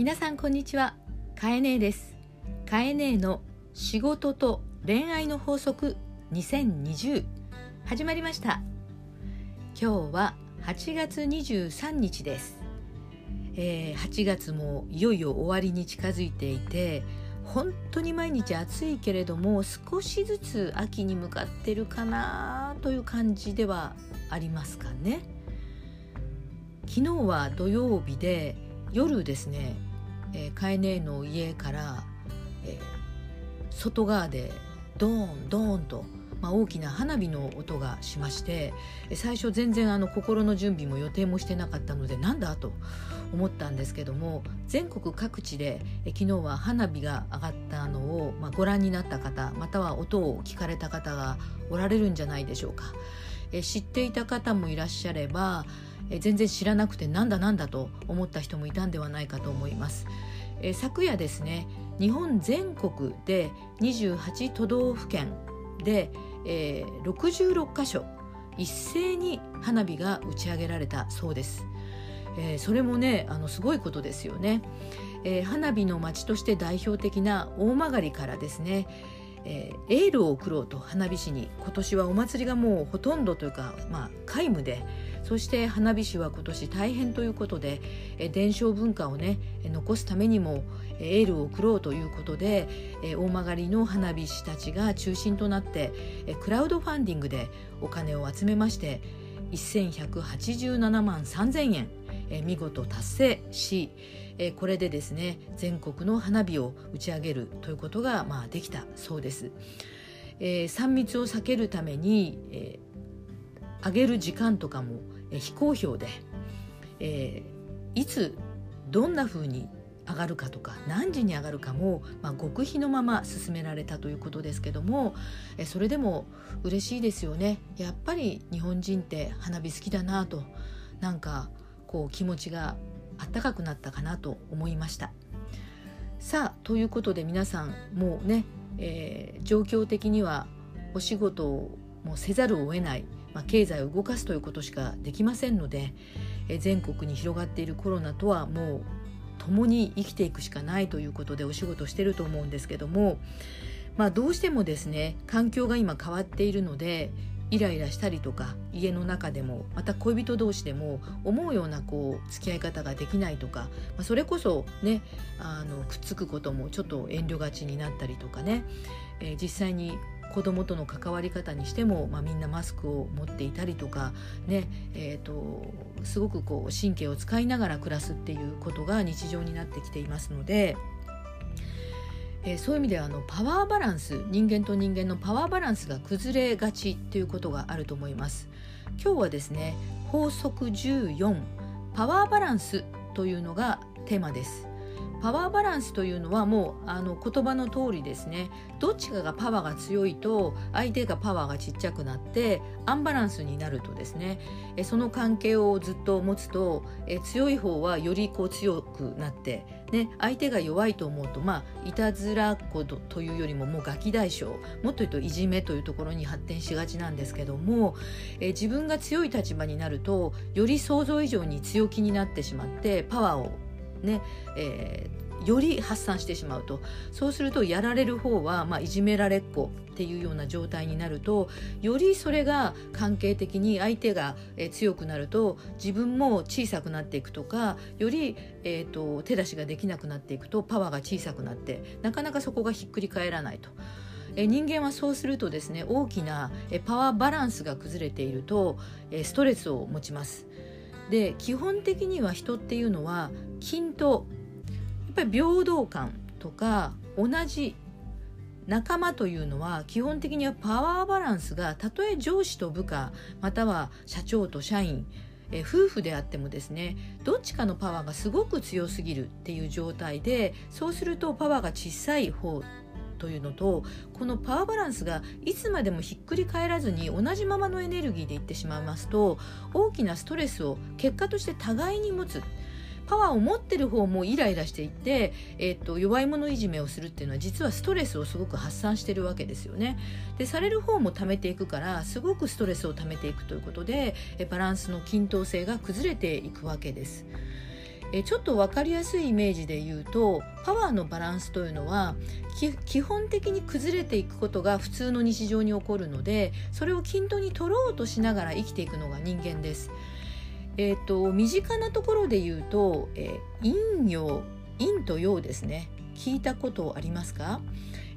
皆さんこんにちは。かえねえです。かえねえの仕事と恋愛の法則2020始まりました。今日は8月23日です、えー、8月もいよいよ終わりに近づいていて本当に毎日暑いけれども少しずつ秋に向かってるかなという感じではありますかね。昨日は土曜日で夜ですね、えー、カエネの家から、えー、外側でドーンドーンと、まあ、大きな花火の音がしまして最初全然あの心の準備も予定もしてなかったのでなんだと思ったんですけども全国各地でえ昨日は花火が上がったのを、まあ、ご覧になった方または音を聞かれた方がおられるんじゃないでしょうか。え知っていた方もいらっしゃればえ全然知らなくてなんだなんだと思った人もいたんではないかと思います。え昨夜ですね日本全国で28都道府県で、えー、66カ所一斉に花火が打ち上げられたそうです。えー、それもねあのすごいことですよね、えー、花火の街として代表的な大曲からですね、えー、エールを送ろうと花火師に。今年はお祭りがもうほとんどというか、まあ、皆無でそして花火師は今年大変ということで、えー、伝承文化をね残すためにもエールを送ろうということで、えー、大曲の花火師たちが中心となって、えー、クラウドファンディングでお金を集めまして1187万3000円。え見事達成し、えこれでですね全国の花火を打ち上げるということが、まあ、できたそうです。えー、3密を避けるために、えー、上げる時間とかも、えー、非公表で、えいつどんな風に上がるかとか何時に上がるかも、まあ、極秘のまま進められたということですけどもえそれでも嬉しいですよねやっぱり日本人って花火好きだなとなんかこう気持ちがあったかくなったかなと思いました。さあということで皆さんもうね、えー、状況的にはお仕事をもうせざるを得ない、まあ、経済を動かすということしかできませんので、えー、全国に広がっているコロナとはもう共に生きていくしかないということでお仕事してると思うんですけどもまあどうしてもですね環境が今変わっているのでイライラしたりとか家の中でもまた恋人同士でも思うようなこう付き合い方ができないとか、まあ、それこそねあのくっつくこともちょっと遠慮がちになったりとかね、えー、実際に子供との関わり方にしても、まあ、みんなマスクを持っていたりとかねえーと、とすごくこう神経を使いながら暮らすっていうことが日常になってきていますので。えー、そういう意味ではあのパワーバランス人間と人間のパワーバランスが崩れがちということがあると思います。今日はですね法則14パワーバランスというのがテーマです。パワーバランスというのはもうあの言葉の通りですね。どっちかがパワーが強いと相手がパワーがちっちゃくなってアンバランスになるとですね。えその関係をずっと持つとえ強い方はよりこう強くなってね、相手が弱いと思うとまあいたずらっ子というよりももうガキ大将もっと言うといじめというところに発展しがちなんですけどもえ自分が強い立場になるとより想像以上に強気になってしまってパワーをね、えー、より発散してしまうとそうするとやられる方は、まあ、いじめられっ子っていうような状態になるとよりそれが関係的に相手が、えー、強くなると自分も小さくなっていくとかより、えーと、手出しができなくなっていくとパワーが小さくなってなかなかそこがひっくり返らないと。え人間はそうするとですね大きなえパワーバランスが崩れているとえストレスを持ちます。で基本的には人っていうのは均等。やっぱり平等感とか同じ仲間というのは基本的にはパワーバランスがたとえ上司と部下または社長と社員え夫婦であってもですねどっちかのパワーがすごく強すぎるっていう状態でそうするとパワーが小さい方というのとこのパワーバランスがいつまでもひっくり返らずに同じままのエネルギーでいってしまいますと大きなストレスを結果として互いに持つ。パワーを持ってる方もイライラしていって、えーと、弱い者いじめをするっていうのは実はストレスをすごく発散してるわけですよね。でされる方も貯めていくからすごくストレスを貯めていくということでバランスの均等性が崩れていくわけです。えちょっと分かりやすいイメージで言うとパワーのバランスというのは基本的に崩れていくことが普通の日常に起こるのでそれを均等に取ろうとしながら生きていくのが人間です。えーと、身近なところで言うと、えー、陰陽陰と陽ですね。聞いたことありますか、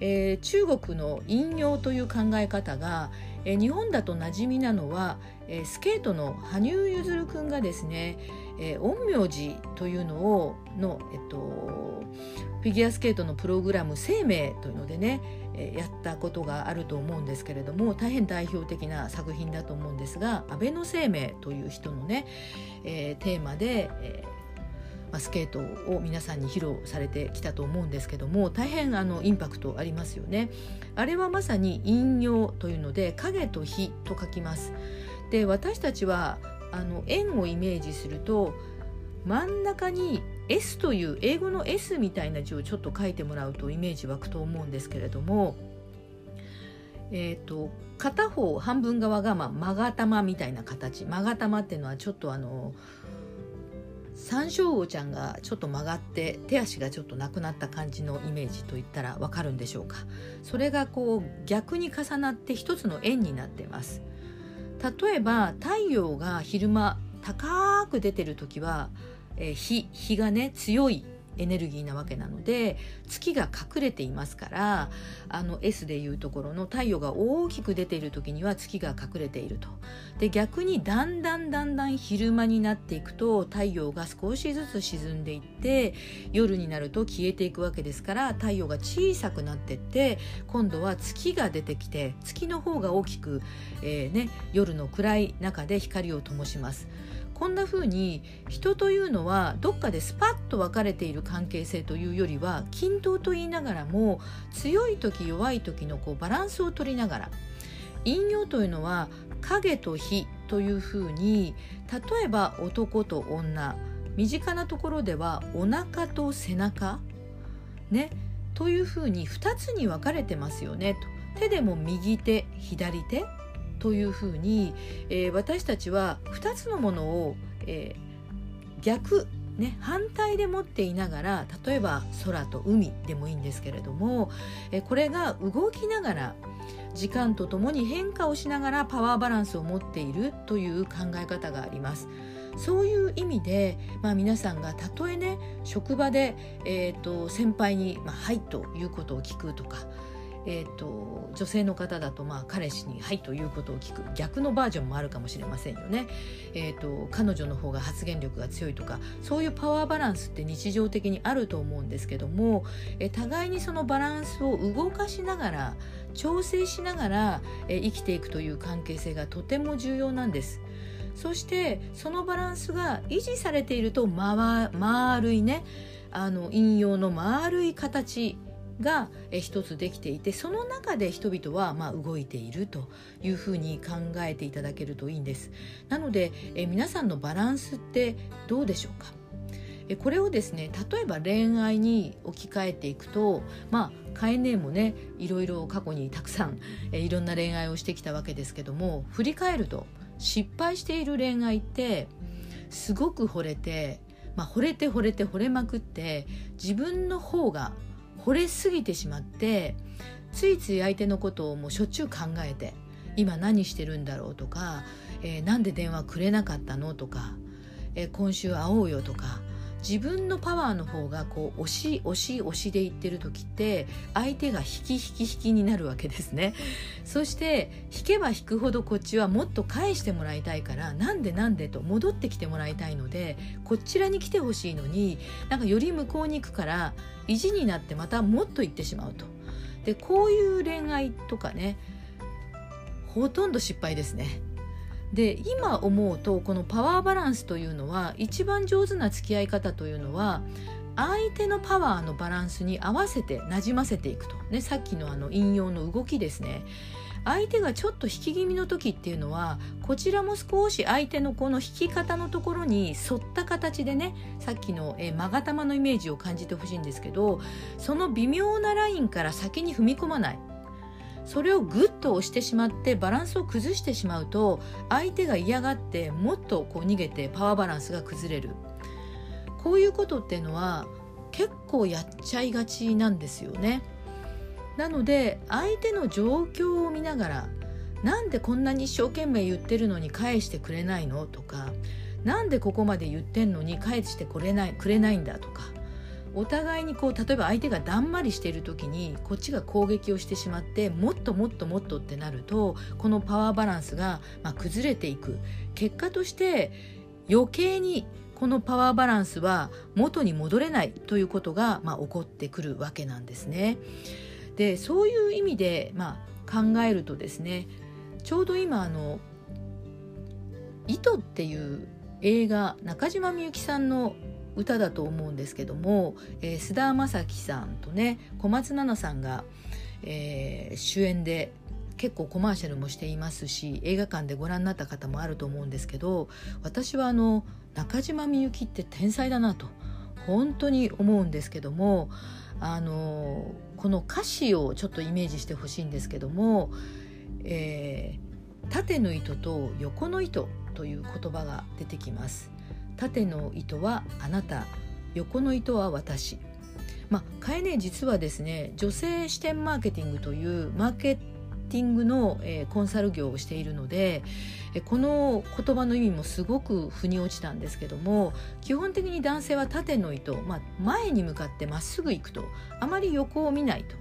えー、中国の陰陽という考え方が、え、日本だと馴染みなのは、え、スケートの羽生結弦君がですね、え陰陽師というのをの、えっと、フィギュアスケートのプログラム「生命」というのでね、えやったことがあると思うんですけれども大変代表的な作品だと思うんですが安倍晴明という人のね、えテーマで、えまあ、スケートを皆さんに披露されてきたと思うんですけども大変あのインパクトありますよね。あれはまさに陰陽というので影と火と書きます。で私たちはあの円をイメージすると真ん中に S という英語の S みたいな字をちょっと書いてもらうとイメージ湧くと思うんですけれども、えーと、片方半分側がまあ勾玉みたいな形勾玉っていうのはちょっとあの山椒魚ちゃんがちょっと曲がって手足がちょっとなくなった感じのイメージといったらわかるんでしょうか？それがこう逆に重なって一つの円になってます。例えば太陽が昼間高く出てる時は、えー、日日がね強いエネルギーなわけなので月が隠れていますからあの S でいうところの太陽が大きく出ている時には月が隠れていると。で逆にだんだんだんだん昼間になっていくと太陽が少しずつ沈んでいって夜になると消えていくわけですから太陽が小さくなっていって今度は月が出てきて月の方が大きく、えーね、夜の暗い中で光を灯します。こんな風に人というのはどっかでスパッと分かれている関係性というよりは均等と言いながらも強い時弱い時のこうバランスを取りながら。陰陽というのは影と火というふうに例えば男と女。身近なところではお腹と背中。ね。というふうに2つに分かれてますよね。と。手でも右手左手。というふうに、えー、私たちは2つのものを、えー、逆ね、反対で持っていながら例えば空と海でもいいんですけれどもえこれが動きながら時間とともに変化をしながらパワーバランスを持っているという考え方があります。そういう意味で、まあ、皆さんがたとえね職場で、えーと、先輩に「まあ、はい」ということを聞くとかえーと、女性の方だとまあ彼氏に「はい」ということを聞く逆のバージョンもあるかもしれませんよね。えーと、彼女の方が発言力が強いとかそういうパワーバランスって日常的にあると思うんですけども、えー、互いにそのバランスを動かしながら調整しながら、えー、生きていくという関係性がとても重要なんです。そしてそのバランスが維持されていると丸いねあの引用の丸い形が一つできていてその中で人々はま動いているというふうに考えていただけるといいんです。なのでえ皆さんのバランスってどうでしょうか？これをですね例えば恋愛に置き換えていくとまあカエネもねいろいろ過去にたくさんいろんな恋愛をしてきたわけですけども振り返ると失敗している恋愛ってすごく惚れて、まあ、惚れて惚れて惚れまくって自分の方が惚れすぎてしまってついつい相手のことをもうしょっちゅう考えて今何してるんだろうとか、えー、なんで電話くれなかったのとか、えー、今週会おうよとか自分のパワーの方がこう押し押し押しで言ってる時って相手が引き引き引きになるわけですね。そして引けば引くほどこっちはもっと返してもらいたいからなんでなんでと戻ってきてもらいたいのでこちらに来てほしいのになんかより向こうに行くから意地になってまたもっと行ってしまうと。でこういう恋愛とかねほとんど失敗ですね。で今思うとこのパワーバランスというのは一番上手な付き合い方というのは相手のパワーのバランスに合わせてなじませていくと、ね、さっきのあの引用の動きですね。相手がちょっと引き気味の時っていうのはこちらも少し相手のこの引き方のところに沿った形でねさっきの、え勾玉のイメージを感じてほしいんですけどその微妙なラインから先に踏み込まない。それをグッと押してしまってバランスを崩してしまうと相手が嫌がってもっとこう逃げてパワーバランスが崩れる。こういうことっていうのは結構やっちゃいがちなんですよね。なので相手の状況を見ながらなんでこんなに一生懸命言ってるのに返してくれないの？とかなんでここまで言ってんのに返してくれないくれないんだ？とかお互いにこう例えば相手がだんまりしている時にこっちが攻撃をしてしまってもっともっともっとってなるとこのパワーバランスがまあ崩れていく結果として余計にこのパワーバランスは元に戻れないということがまあ起こってくるわけなんですね。でそういう意味でまあ考えるとですねちょうど今あの「糸」っていう映画中島みゆきさんの歌だと思うんですけども、えー、須田将暉さんとね小松菜奈さんが、えー、主演で結構コマーシャルもしていますし映画館でご覧になった方もあると思うんですけど私はあの中島みゆきって天才だなと本当に思うんですけどもあのこの歌詞をちょっとイメージしてほしいんですけども、えー、縦の糸と横の糸という言葉が出てきます。縦の糸はあなた横の糸は私まあ、カエネ実はですね女性視点マーケティングというマーケティングの、えー、コンサル業をしているので、えこの言葉の意味もすごく腑に落ちたんですけども基本的に男性は縦の糸、まあ、前に向かってまっすぐ行くとあまり横を見ないと。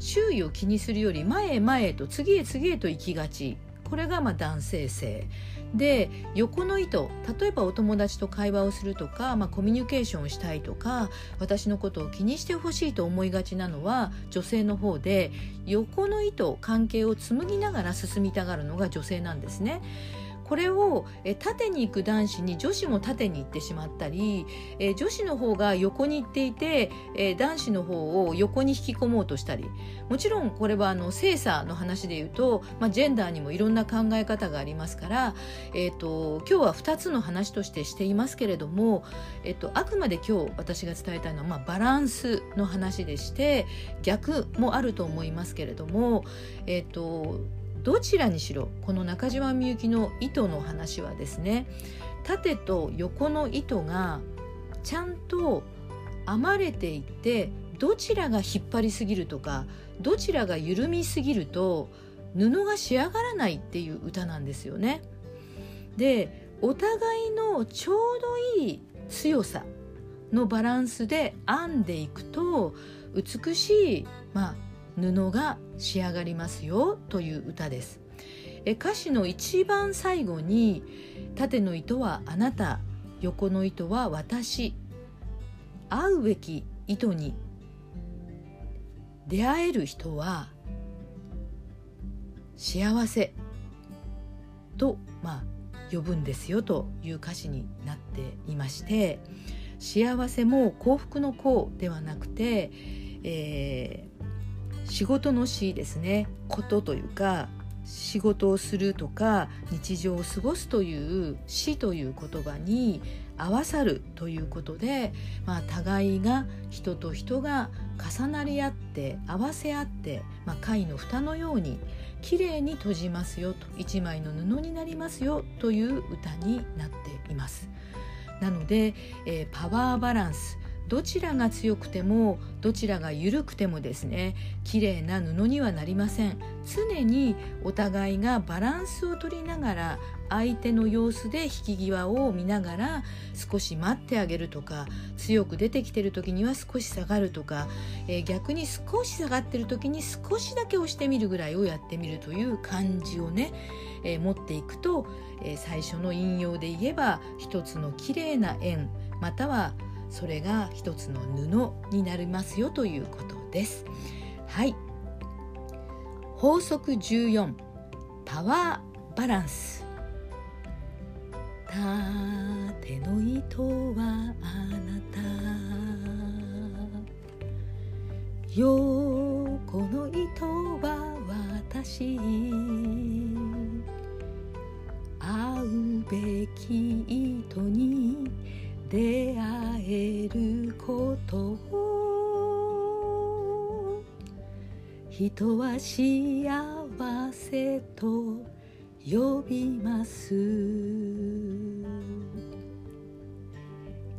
周囲を気にするより前へ前へと次へ次へと行きがち。これがま男性性で横の糸例えばお友達と会話をするとか、まあ、コミュニケーションをしたいとか私のことを気にしてほしいと思いがちなのは女性の方で横の糸関係を紡ぎながら進みたがるのが女性なんですね。これを縦に行く男子に女子も縦に行ってしまったり女子の方が横に行っていて男子の方を横に引き込もうとしたり。もちろんこれはあの性差の話で言うと、まあ、ジェンダーにもいろんな考え方がありますから、えーと、今日は2つの話としてしていますけれども、えーと、あくまで今日私が伝えたいのは、まあ、バランスの話でして逆もあると思いますけれども、えーとどちらにしろこの中島みゆきの糸の話はですね縦と横の糸がちゃんと編まれていてどちらが引っ張りすぎるとかどちらが緩みすぎると布が仕上がらないっていう歌なんですよね。でお互いのちょうどいい強さのバランスで編んでいくと美しい、まあ、布が仕上がりますよという歌です。え歌詞の一番最後に縦の糸はあなた横の糸は私会うべき糸に出会える人は幸せとまあ呼ぶんですよという歌詞になっていまして幸せも幸福の幸ではなくて、え仕事の死ですねことというか仕事をするとか日常を過ごすという死という言葉に合わさるということで、まあ、互いが人と人が重なり合って合わせ合って、まあ、貝の蓋のようにきれいに閉じますよと一枚の布になりますよという歌になっています。なので、えー、パワーバランスどちらが強くてもどちらが緩くてもですね綺麗な布にはなりません。常にお互いがバランスを取りながら相手の様子で引き際を見ながら少し待ってあげるとか強く出てきてる時には少し下がるとか、えー、逆に少し下がってる時に少しだけ押してみるぐらいをやってみるという感じをね、えー、持っていくと、えー、最初の引用で言えば一つの綺麗な円またはそれが一つの布になりますよということです。はい。法則14パワーバランス。縦の糸はあなた。横の糸は私。会うべき糸に出会えることを人は幸せと呼びます。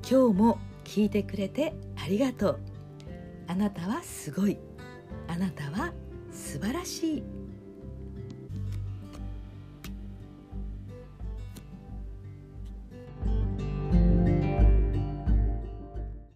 今日も聞いてくれてありがとう。あなたはすごい。あなたは素晴らしい。